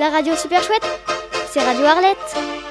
La radio super chouette, c'est Radio Arlette.